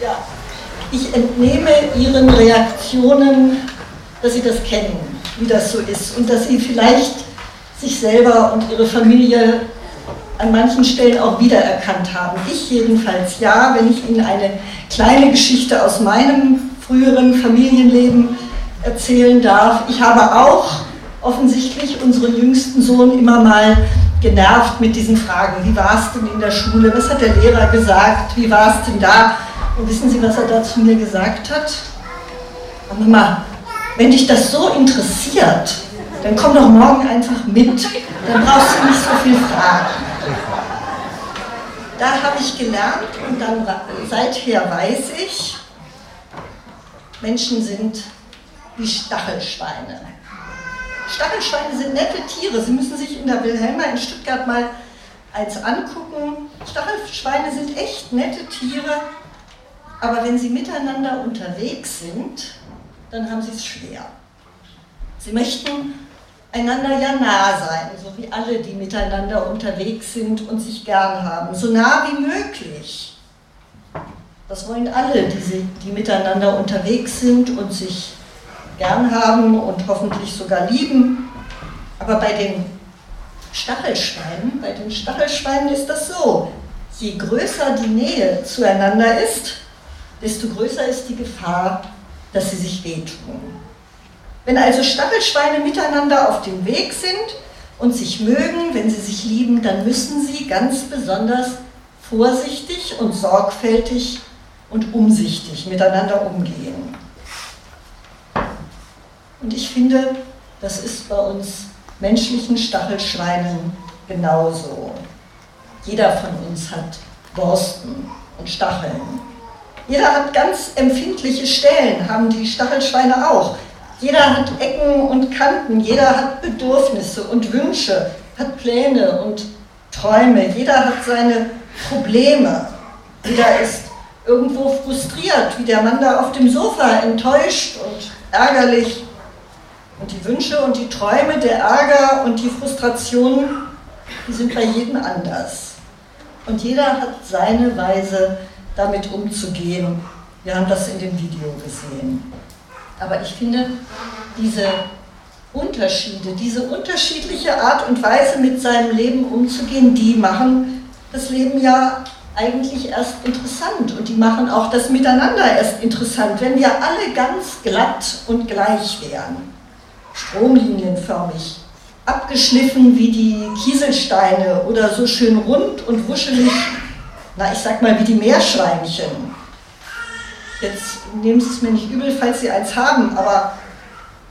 Ja, ich entnehme Ihren Reaktionen, dass Sie das kennen, wie das so ist und dass Sie vielleicht sich selber und Ihre Familie an manchen Stellen auch wiedererkannt haben. Ich jedenfalls ja, wenn ich Ihnen eine kleine Geschichte aus meinem früheren Familienleben erzählen darf. Ich habe auch offensichtlich unseren jüngsten Sohn immer mal genervt mit diesen Fragen. Wie war es denn in der Schule? Was hat der Lehrer gesagt? Wie war es denn da? Und wissen Sie, was er da zu mir gesagt hat? Mama, wenn dich das so interessiert, dann komm doch morgen einfach mit. Dann brauchst du nicht so viel fragen. Da habe ich gelernt und dann seither weiß ich, Menschen sind wie Stachelschweine. Stachelschweine sind nette Tiere. Sie müssen sich in der Wilhelma in Stuttgart mal eins angucken. Stachelschweine sind echt nette Tiere, aber wenn sie miteinander unterwegs sind, dann haben sie es schwer. Sie möchten einander ja nah sein, so wie alle, die miteinander unterwegs sind und sich gern haben, so nah wie möglich. Das wollen alle, die, die miteinander unterwegs sind und sich gern haben und hoffentlich sogar lieben. Aber bei den Stachelschweinen, bei den Stachelschweinen ist das so. Je größer die Nähe zueinander ist, desto größer ist die Gefahr, dass sie sich wehtun. Wenn also Stachelschweine miteinander auf dem Weg sind und sich mögen, wenn sie sich lieben, dann müssen sie ganz besonders vorsichtig und sorgfältig und umsichtig miteinander umgehen. Und ich finde, das ist bei uns menschlichen Stachelschweinen genauso. Jeder von uns hat Borsten und Stacheln. Jeder hat ganz empfindliche Stellen, haben die Stachelschweine auch. Jeder hat Ecken und Kanten, jeder hat Bedürfnisse und Wünsche, hat Pläne und Träume, jeder hat seine Probleme. Jeder ist irgendwo frustriert, wie der Mann da auf dem Sofa, enttäuscht und ärgerlich. Und die Wünsche und die Träume, der Ärger und die Frustrationen, die sind bei jedem anders. Und jeder hat seine Weise, damit umzugehen. Wir haben das in dem Video gesehen. Aber ich finde, diese Unterschiede, diese unterschiedliche Art und Weise, mit seinem Leben umzugehen, die machen das Leben ja eigentlich erst interessant und die machen auch das Miteinander erst interessant, wenn wir alle ganz glatt und gleich wären stromlinienförmig, abgeschliffen wie die Kieselsteine oder so schön rund und wuschelig, na ich sag mal wie die Meerschweinchen. Jetzt nehmen Sie es mir nicht übel, falls Sie eins haben, aber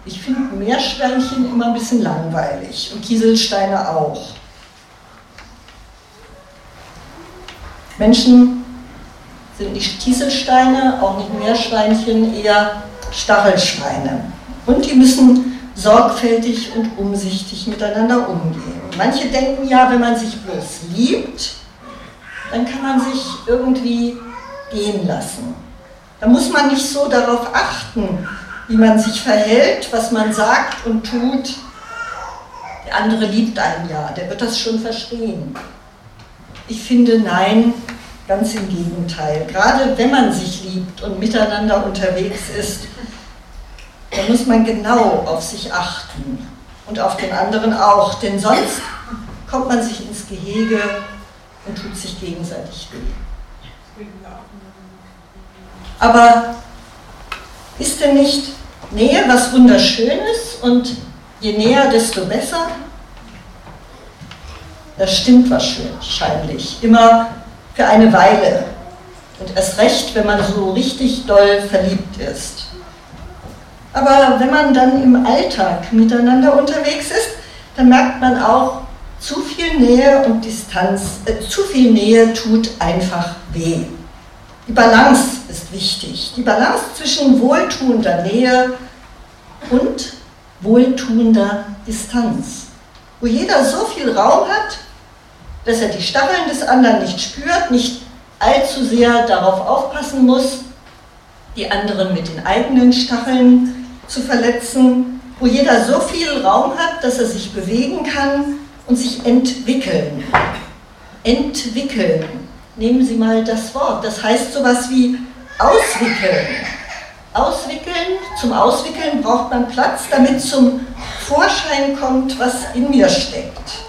ich finde Meerschweinchen immer ein bisschen langweilig und Kieselsteine auch. Menschen sind nicht Kieselsteine, auch nicht Meerschweinchen, eher Stachelschweine. Und die müssen sorgfältig und umsichtig miteinander umgehen. Manche denken ja, wenn man sich bloß liebt, dann kann man sich irgendwie gehen lassen. Da muss man nicht so darauf achten, wie man sich verhält, was man sagt und tut. Der andere liebt einen ja, der wird das schon verstehen. Ich finde, nein, ganz im Gegenteil. Gerade wenn man sich liebt und miteinander unterwegs ist, da muss man genau auf sich achten und auf den anderen auch, denn sonst kommt man sich ins Gehege und tut sich gegenseitig weh. Aber ist denn nicht Nähe was Wunderschönes und je näher, desto besser? Das stimmt wahrscheinlich, immer für eine Weile und erst recht, wenn man so richtig doll verliebt ist. Aber wenn man dann im Alltag miteinander unterwegs ist, dann merkt man auch, zu viel Nähe und Distanz, äh, zu viel Nähe tut einfach weh. Die Balance ist wichtig. Die Balance zwischen wohltuender Nähe und wohltuender Distanz. Wo jeder so viel Raum hat, dass er die Stacheln des anderen nicht spürt, nicht allzu sehr darauf aufpassen muss, die anderen mit den eigenen Stacheln zu verletzen, wo jeder so viel Raum hat, dass er sich bewegen kann und sich entwickeln. Entwickeln. Nehmen Sie mal das Wort. Das heißt sowas wie auswickeln. Auswickeln, zum Auswickeln braucht man Platz, damit zum Vorschein kommt, was in mir steckt.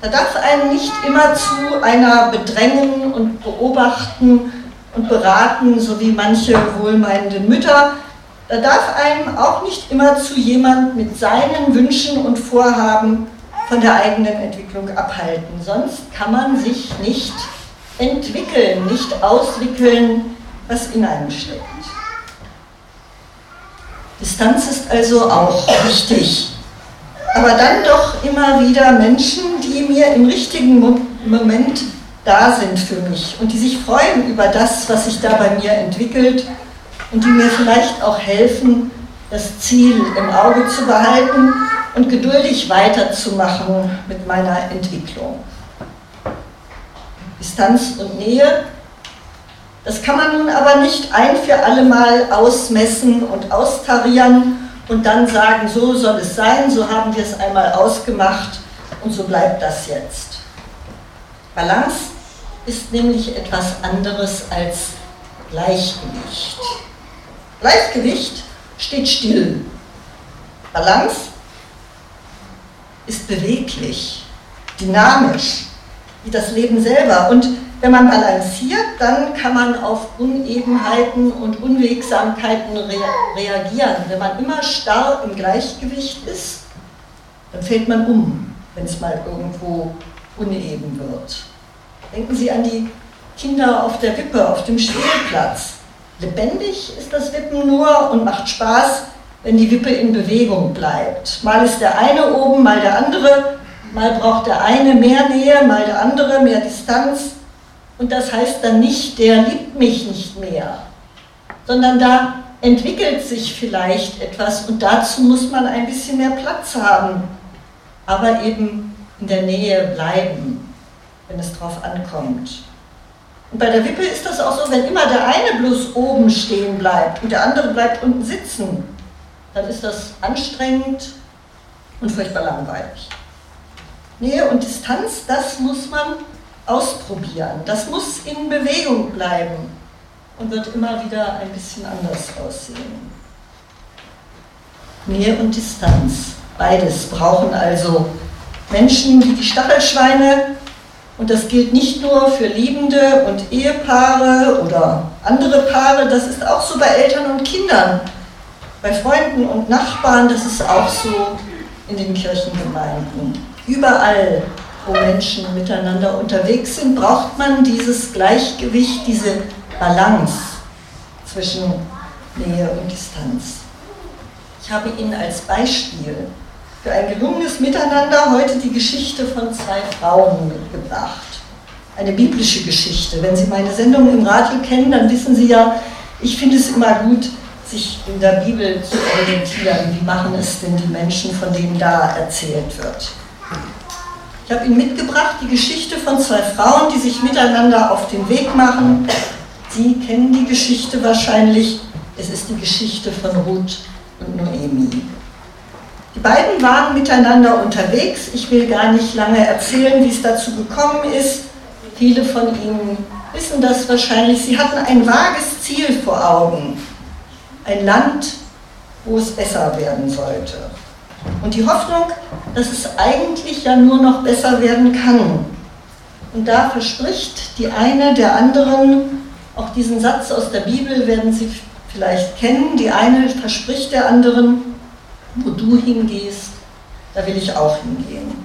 Da darf einen nicht immer zu einer bedrängen und beobachten und beraten, so wie manche wohlmeinenden Mütter. Da darf einem auch nicht immer zu jemand mit seinen Wünschen und Vorhaben von der eigenen Entwicklung abhalten. Sonst kann man sich nicht entwickeln, nicht auswickeln, was in einem steckt. Distanz ist also auch wichtig. Aber dann doch immer wieder Menschen, die mir im richtigen Moment da sind für mich und die sich freuen über das, was sich da bei mir entwickelt und die mir vielleicht auch helfen, das Ziel im Auge zu behalten und geduldig weiterzumachen mit meiner Entwicklung. Distanz und Nähe, das kann man nun aber nicht ein für alle Mal ausmessen und austarieren und dann sagen, so soll es sein, so haben wir es einmal ausgemacht und so bleibt das jetzt. Balance ist nämlich etwas anderes als Gleichgewicht. Gleichgewicht steht still. Balance ist beweglich, dynamisch, wie das Leben selber. Und wenn man balanciert, dann kann man auf Unebenheiten und Unwegsamkeiten rea reagieren. Wenn man immer starr im Gleichgewicht ist, dann fällt man um, wenn es mal irgendwo uneben wird. Denken Sie an die Kinder auf der Wippe, auf dem Spielplatz. Lebendig ist das Wippen nur und macht Spaß, wenn die Wippe in Bewegung bleibt. Mal ist der eine oben, mal der andere, mal braucht der eine mehr Nähe, mal der andere mehr Distanz. Und das heißt dann nicht, der liebt mich nicht mehr, sondern da entwickelt sich vielleicht etwas und dazu muss man ein bisschen mehr Platz haben, aber eben in der Nähe bleiben wenn es drauf ankommt. Und bei der Wippe ist das auch so, wenn immer der eine bloß oben stehen bleibt und der andere bleibt unten sitzen, dann ist das anstrengend und furchtbar langweilig. Nähe und Distanz, das muss man ausprobieren. Das muss in Bewegung bleiben und wird immer wieder ein bisschen anders aussehen. Nähe und Distanz, beides brauchen also Menschen, die die Stachelschweine und das gilt nicht nur für Liebende und Ehepaare oder andere Paare, das ist auch so bei Eltern und Kindern, bei Freunden und Nachbarn, das ist auch so in den Kirchengemeinden. Überall, wo Menschen miteinander unterwegs sind, braucht man dieses Gleichgewicht, diese Balance zwischen Nähe und Distanz. Ich habe Ihnen als Beispiel für ein gelungenes Miteinander heute die Geschichte von zwei Frauen mitgebracht. Eine biblische Geschichte. Wenn Sie meine Sendung im Radio kennen, dann wissen Sie ja, ich finde es immer gut, sich in der Bibel zu orientieren. Wie machen es denn die Menschen, von denen da erzählt wird? Ich habe Ihnen mitgebracht die Geschichte von zwei Frauen, die sich miteinander auf den Weg machen. Sie kennen die Geschichte wahrscheinlich. Es ist die Geschichte von Ruth und Noemi. Die beiden waren miteinander unterwegs. Ich will gar nicht lange erzählen, wie es dazu gekommen ist. Viele von Ihnen wissen das wahrscheinlich. Sie hatten ein vages Ziel vor Augen. Ein Land, wo es besser werden sollte. Und die Hoffnung, dass es eigentlich ja nur noch besser werden kann. Und da verspricht die eine der anderen, auch diesen Satz aus der Bibel werden Sie vielleicht kennen, die eine verspricht der anderen, wo du hingehst, da will ich auch hingehen.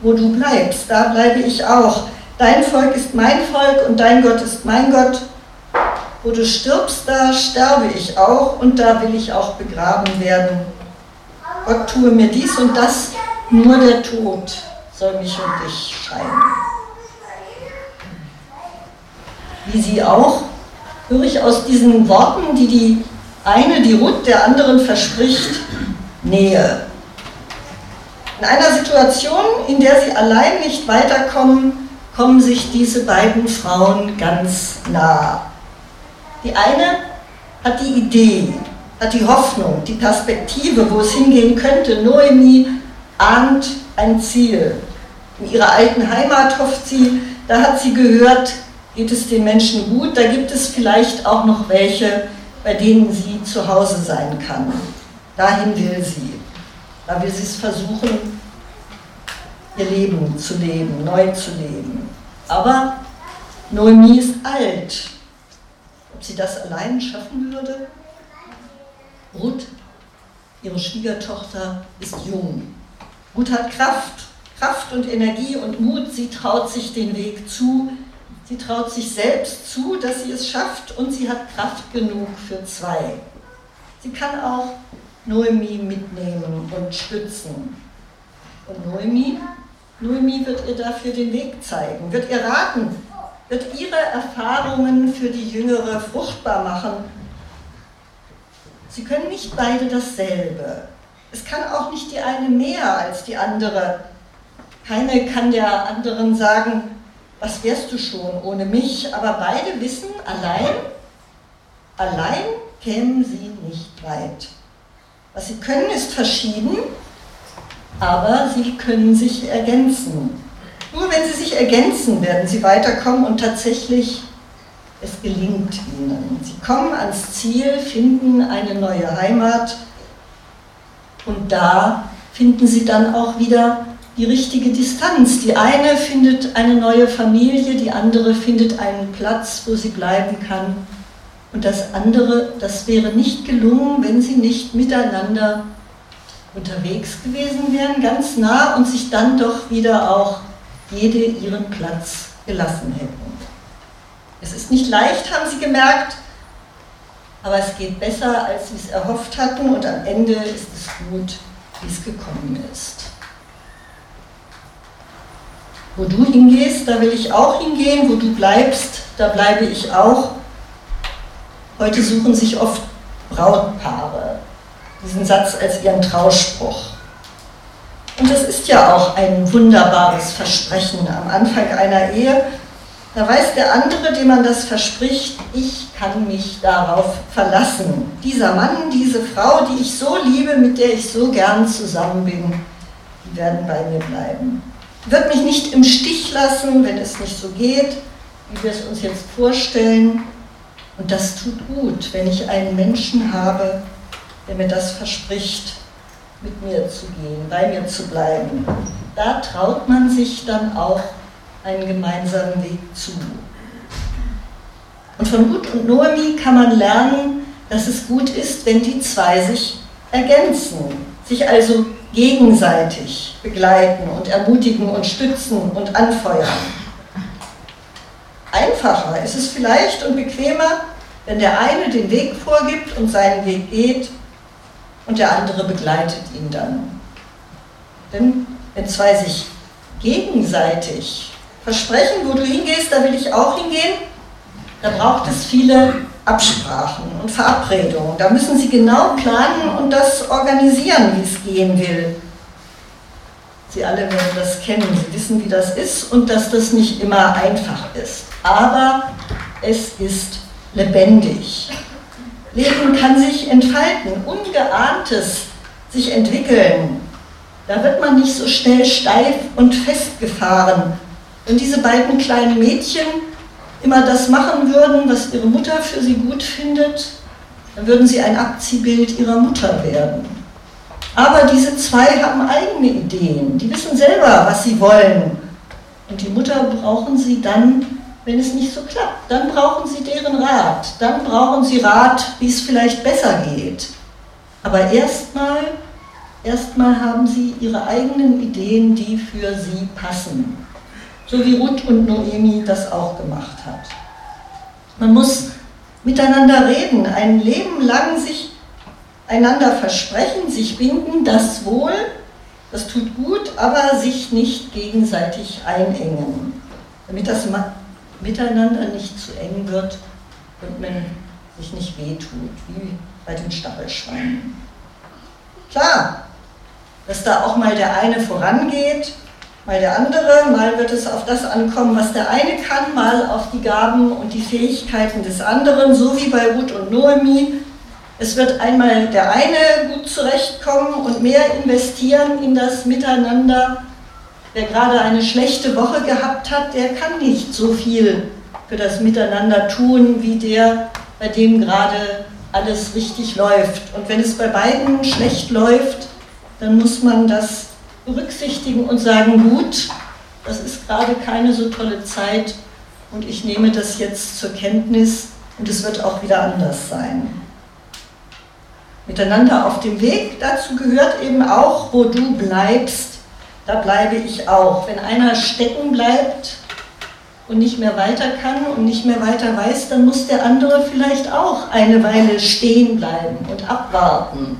Wo du bleibst, da bleibe ich auch. Dein Volk ist mein Volk und dein Gott ist mein Gott. Wo du stirbst, da sterbe ich auch und da will ich auch begraben werden. Gott tue mir dies und das, nur der Tod soll mich und dich scheiden. Wie sie auch, höre ich aus diesen Worten, die die eine, die Ruth, der anderen verspricht, Nähe. In einer Situation, in der sie allein nicht weiterkommen, kommen sich diese beiden Frauen ganz nah. Die eine hat die Idee, hat die Hoffnung, die Perspektive, wo es hingehen könnte. Noemi ahnt ein Ziel. In ihrer alten Heimat hofft sie, da hat sie gehört, geht es den Menschen gut. Da gibt es vielleicht auch noch welche, bei denen sie zu Hause sein kann. Dahin will sie. Da will sie es versuchen, ihr Leben zu leben, neu zu leben. Aber Noemi ist alt. Ob sie das allein schaffen würde? Ruth, ihre Schwiegertochter, ist jung. Ruth hat Kraft, Kraft und Energie und Mut. Sie traut sich den Weg zu. Sie traut sich selbst zu, dass sie es schafft und sie hat Kraft genug für zwei. Sie kann auch Noemi mitnehmen und stützen. Und Noemi, Noemi wird ihr dafür den Weg zeigen, wird ihr raten, wird ihre Erfahrungen für die Jüngere fruchtbar machen. Sie können nicht beide dasselbe. Es kann auch nicht die eine mehr als die andere. Keine kann der anderen sagen, was wärst du schon ohne mich, aber beide wissen, allein, allein kämen sie nicht weit. Was sie können, ist verschieden, aber sie können sich ergänzen. Nur wenn sie sich ergänzen, werden sie weiterkommen und tatsächlich es gelingt ihnen. Sie kommen ans Ziel, finden eine neue Heimat und da finden sie dann auch wieder die richtige Distanz. Die eine findet eine neue Familie, die andere findet einen Platz, wo sie bleiben kann. Und das andere, das wäre nicht gelungen, wenn sie nicht miteinander unterwegs gewesen wären, ganz nah und sich dann doch wieder auch jede ihren Platz gelassen hätten. Es ist nicht leicht, haben sie gemerkt, aber es geht besser, als sie es erhofft hatten und am Ende ist es gut, wie es gekommen ist. Wo du hingehst, da will ich auch hingehen, wo du bleibst, da bleibe ich auch. Heute suchen sich oft Brautpaare diesen Satz als ihren Trauspruch. Und das ist ja auch ein wunderbares Versprechen am Anfang einer Ehe. Da weiß der andere, dem man das verspricht, ich kann mich darauf verlassen. Dieser Mann, diese Frau, die ich so liebe, mit der ich so gern zusammen bin, die werden bei mir bleiben. Wird mich nicht im Stich lassen, wenn es nicht so geht, wie wir es uns jetzt vorstellen. Und das tut gut, wenn ich einen Menschen habe, der mir das verspricht, mit mir zu gehen, bei mir zu bleiben. Da traut man sich dann auch einen gemeinsamen Weg zu. Und von Ruth und Noemi kann man lernen, dass es gut ist, wenn die zwei sich ergänzen, sich also gegenseitig begleiten und ermutigen und stützen und anfeuern. Einfacher ist es vielleicht und bequemer, wenn der eine den Weg vorgibt und seinen Weg geht und der andere begleitet ihn dann. Denn wenn zwei sich gegenseitig versprechen, wo du hingehst, da will ich auch hingehen, da braucht es viele Absprachen und Verabredungen. Da müssen sie genau planen und das organisieren, wie es gehen will. Sie alle werden das kennen, sie wissen, wie das ist und dass das nicht immer einfach ist. Aber es ist lebendig. Leben kann sich entfalten, Ungeahntes sich entwickeln. Da wird man nicht so schnell steif und festgefahren. Wenn diese beiden kleinen Mädchen immer das machen würden, was ihre Mutter für sie gut findet, dann würden sie ein Abziehbild ihrer Mutter werden. Aber diese zwei haben eigene Ideen, die wissen selber, was sie wollen. Und die Mutter brauchen sie dann wenn es nicht so klappt. Dann brauchen Sie deren Rat. Dann brauchen Sie Rat, wie es vielleicht besser geht. Aber erstmal, erstmal haben Sie Ihre eigenen Ideen, die für Sie passen. So wie Ruth und Noemi das auch gemacht hat. Man muss miteinander reden, ein Leben lang sich einander versprechen, sich binden, das wohl, das tut gut, aber sich nicht gegenseitig einengen. Damit das miteinander nicht zu eng wird und man sich nicht wehtut, wie bei den Stachelschweinen. Klar, dass da auch mal der eine vorangeht, mal der andere, mal wird es auf das ankommen, was der eine kann, mal auf die Gaben und die Fähigkeiten des anderen, so wie bei Ruth und Noemi. Es wird einmal der eine gut zurechtkommen und mehr investieren in das Miteinander Wer gerade eine schlechte Woche gehabt hat, der kann nicht so viel für das Miteinander tun, wie der, bei dem gerade alles richtig läuft. Und wenn es bei beiden schlecht läuft, dann muss man das berücksichtigen und sagen, gut, das ist gerade keine so tolle Zeit und ich nehme das jetzt zur Kenntnis und es wird auch wieder anders sein. Miteinander auf dem Weg, dazu gehört eben auch, wo du bleibst, da bleibe ich auch. Wenn einer stecken bleibt und nicht mehr weiter kann und nicht mehr weiter weiß, dann muss der andere vielleicht auch eine Weile stehen bleiben und abwarten.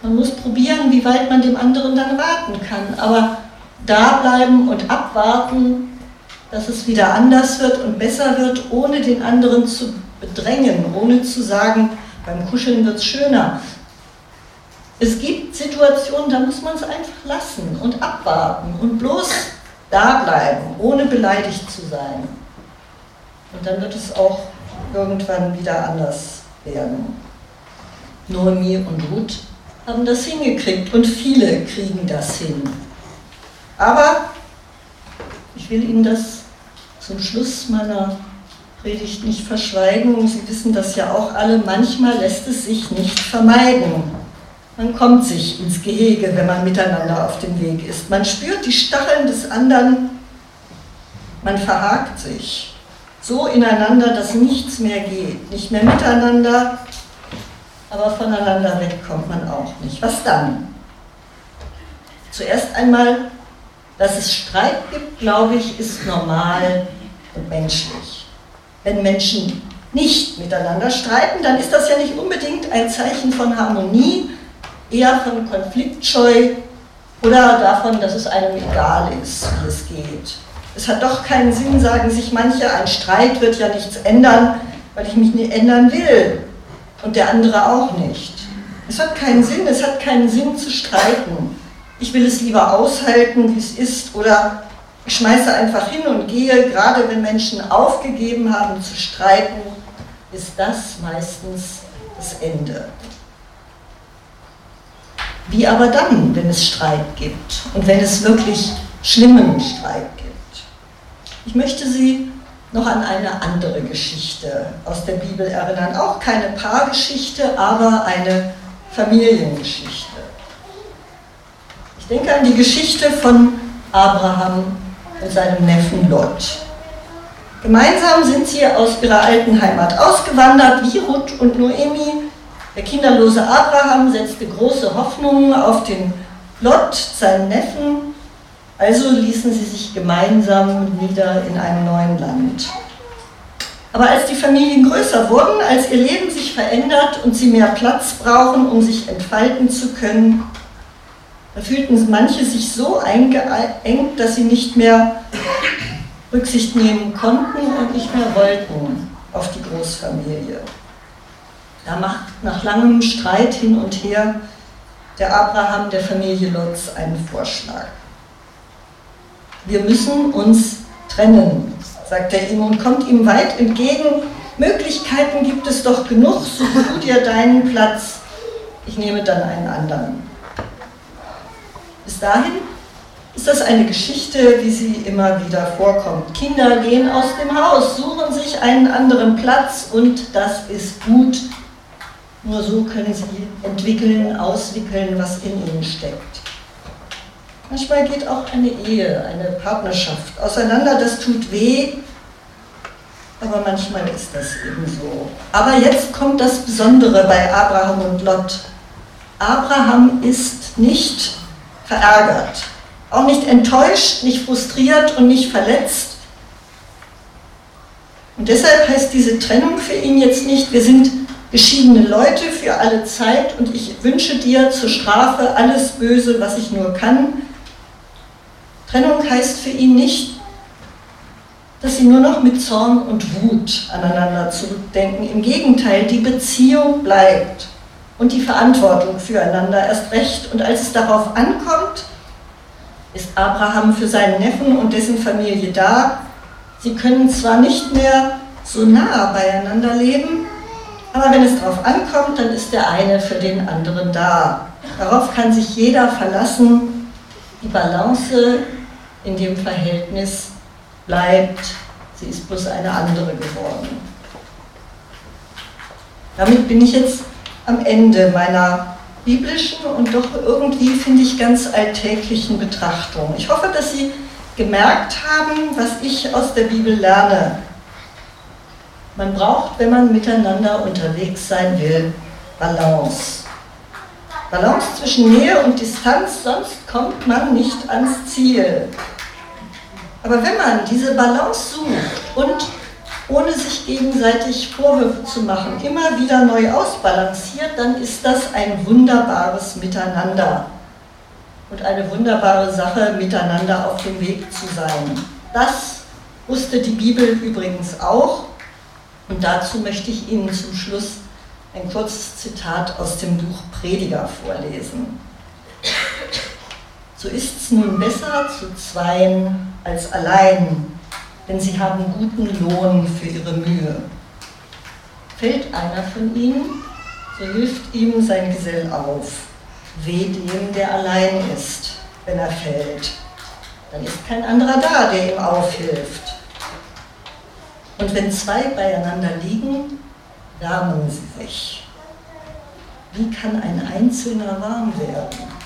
Man muss probieren, wie weit man dem anderen dann warten kann. Aber da bleiben und abwarten, dass es wieder anders wird und besser wird, ohne den anderen zu bedrängen, ohne zu sagen, beim Kuscheln wird es schöner. Es gibt Situationen, da muss man es einfach lassen und abwarten und bloß da bleiben, ohne beleidigt zu sein. Und dann wird es auch irgendwann wieder anders werden. Noemi und Ruth haben das hingekriegt und viele kriegen das hin. Aber ich will Ihnen das zum Schluss meiner Predigt nicht verschweigen. Sie wissen das ja auch alle, manchmal lässt es sich nicht vermeiden. Man kommt sich ins Gehege, wenn man miteinander auf dem Weg ist. Man spürt die Stacheln des anderen, man verhakt sich so ineinander, dass nichts mehr geht. Nicht mehr miteinander, aber voneinander weg kommt man auch nicht. Was dann? Zuerst einmal, dass es Streit gibt, glaube ich, ist normal und menschlich. Wenn Menschen nicht miteinander streiten, dann ist das ja nicht unbedingt ein Zeichen von Harmonie, eher von Konfliktscheu oder davon, dass es einem egal ist, wie es geht. Es hat doch keinen Sinn, sagen sich manche, ein Streit wird ja nichts ändern, weil ich mich nicht ändern will und der andere auch nicht. Es hat keinen Sinn, es hat keinen Sinn zu streiten. Ich will es lieber aushalten, wie es ist, oder ich schmeiße einfach hin und gehe, gerade wenn Menschen aufgegeben haben zu streiten, ist das meistens das Ende. Wie aber dann, wenn es Streit gibt und wenn es wirklich schlimmen Streit gibt? Ich möchte Sie noch an eine andere Geschichte aus der Bibel erinnern. Auch keine Paargeschichte, aber eine Familiengeschichte. Ich denke an die Geschichte von Abraham und seinem Neffen Lot. Gemeinsam sind sie aus ihrer alten Heimat ausgewandert, wie Ruth und Noemi. Der kinderlose Abraham setzte große Hoffnungen auf den Lot, seinen Neffen, also ließen sie sich gemeinsam nieder in einem neuen Land. Aber als die Familien größer wurden, als ihr Leben sich verändert und sie mehr Platz brauchen, um sich entfalten zu können, da fühlten manche sich so eingeengt, dass sie nicht mehr Rücksicht nehmen konnten und nicht mehr wollten auf die Großfamilie. Da macht nach langem Streit hin und her der Abraham der Familie Lutz einen Vorschlag wir müssen uns trennen, sagt er ihm und kommt ihm weit entgegen. Möglichkeiten gibt es doch genug, such du dir deinen Platz, ich nehme dann einen anderen. Bis dahin ist das eine Geschichte, wie sie immer wieder vorkommt. Kinder gehen aus dem Haus, suchen sich einen anderen Platz und das ist gut. Nur so können sie entwickeln, auswickeln, was in ihnen steckt. Manchmal geht auch eine Ehe, eine Partnerschaft auseinander, das tut weh, aber manchmal ist das eben so. Aber jetzt kommt das Besondere bei Abraham und Lot. Abraham ist nicht verärgert, auch nicht enttäuscht, nicht frustriert und nicht verletzt. Und deshalb heißt diese Trennung für ihn jetzt nicht, wir sind geschiedene Leute für alle Zeit und ich wünsche dir zur Strafe alles Böse, was ich nur kann. Trennung heißt für ihn nicht, dass sie nur noch mit Zorn und Wut aneinander zurückdenken. Im Gegenteil, die Beziehung bleibt und die Verantwortung füreinander erst recht. Und als es darauf ankommt, ist Abraham für seinen Neffen und dessen Familie da. Sie können zwar nicht mehr so nah beieinander leben, aber wenn es darauf ankommt, dann ist der eine für den anderen da. Darauf kann sich jeder verlassen. Die Balance in dem Verhältnis bleibt Sie ist bloß eine andere geworden. Damit bin ich jetzt am Ende meiner biblischen und doch irgendwie, finde ich, ganz alltäglichen Betrachtung. Ich hoffe, dass Sie gemerkt haben, was ich aus der Bibel lerne. Man braucht, wenn man miteinander unterwegs sein will, Balance. Balance zwischen Nähe und Distanz, sonst kommt man nicht ans Ziel. Aber wenn man diese Balance sucht und ohne sich gegenseitig Vorwürfe zu machen, immer wieder neu ausbalanciert, dann ist das ein wunderbares Miteinander und eine wunderbare Sache, miteinander auf dem Weg zu sein. Das wusste die Bibel übrigens auch und dazu möchte ich Ihnen zum Schluss ein kurzes Zitat aus dem Buch Prediger vorlesen. So ist's nun besser zu zweien als allein, denn sie haben guten Lohn für ihre Mühe. Fällt einer von ihnen, so hilft ihm sein Gesell auf. Weh dem, der allein ist, wenn er fällt. Dann ist kein anderer da, der ihm aufhilft. Und wenn zwei beieinander liegen, wärmen sie sich. Wie kann ein Einzelner warm werden?